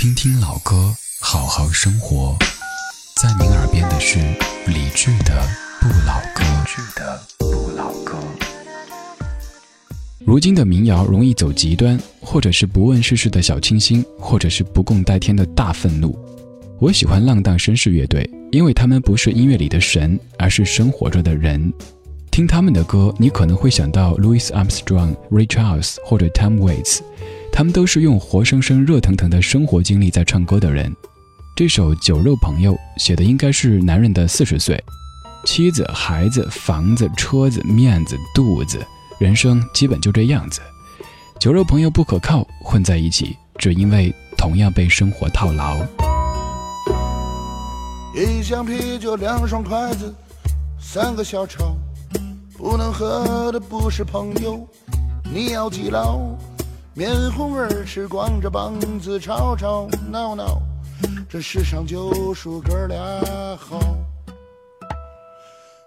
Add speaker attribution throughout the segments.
Speaker 1: 听听老歌，好好生活。在您耳边的是理智的《不老歌》。不老歌。如今的民谣容易走极端，或者是不问世事的小清新，或者是不共戴天的大愤怒。我喜欢浪荡绅士乐队，因为他们不是音乐里的神，而是生活着的人。听他们的歌，你可能会想到 Louis Armstrong、Ray Charles 或者 Tom Waits，他们都是用活生生、热腾腾的生活经历在唱歌的人。这首《酒肉朋友》写的应该是男人的四十岁，妻子、孩子、房子、车子、面子、肚子，人生基本就这样子。酒肉朋友不可靠，混在一起，只因为同样被生活套牢。
Speaker 2: 一箱啤酒，两双筷子，三个小炒。不能喝的不是朋友，你要记牢。面红耳赤，光着膀子吵吵闹闹，这世上就数哥俩好。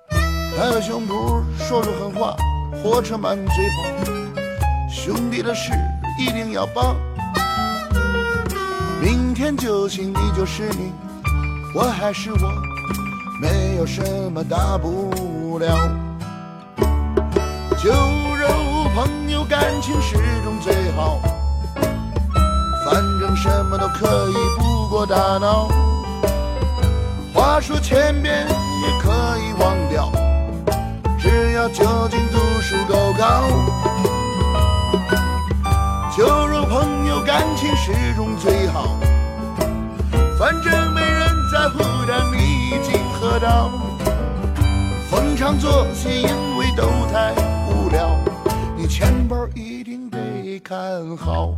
Speaker 2: 拍拍胸脯说说狠话，火车满嘴跑。兄弟的事一定要帮。明天就行，你就是你，我还是我，没有什么大不了。酒肉朋友感情是么都可以不过大脑。话说千遍也可以忘掉，只要酒精度数够高。酒肉朋友感情始终最好，反正没人在乎当你已经喝到。逢场作戏，因为都太无聊。你钱包一定得看好。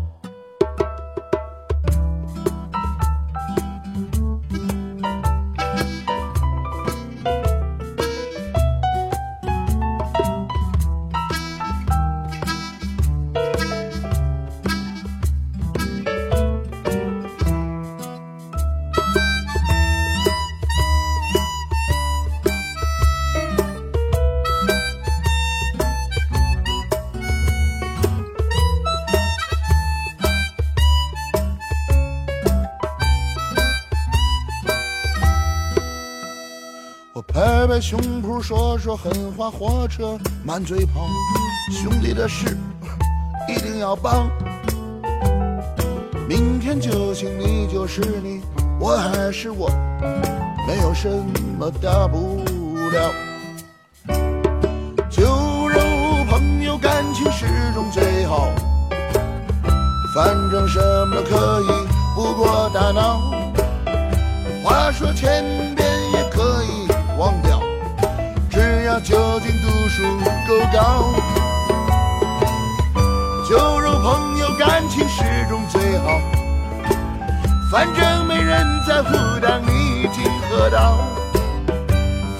Speaker 2: 拍拍胸脯说说狠话，火车满嘴跑，兄弟的事一定要帮。明天就行，你就是你，我还是我，没有什么大不了。酒肉朋友感情始终最好，反正什么都可以不过大脑。话说前只要酒精度数够高。酒肉朋友感情始终最好，反正没人在乎当你已经喝到。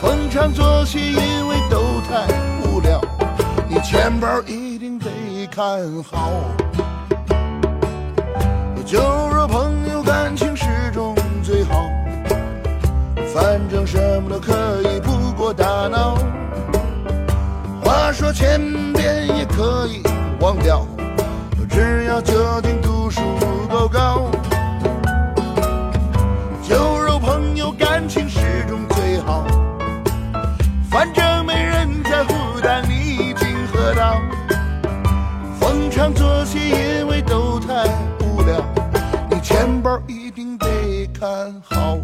Speaker 2: 逢场作戏，因为都太无聊，你钱包一定得看好。酒肉朋友感情始终最好。反正什么都可忘掉，只要酒精度数够高。酒肉朋友感情始终最好，反正没人在乎，但你已经喝到。逢场作戏，因为都太无聊，你钱包一定得看好。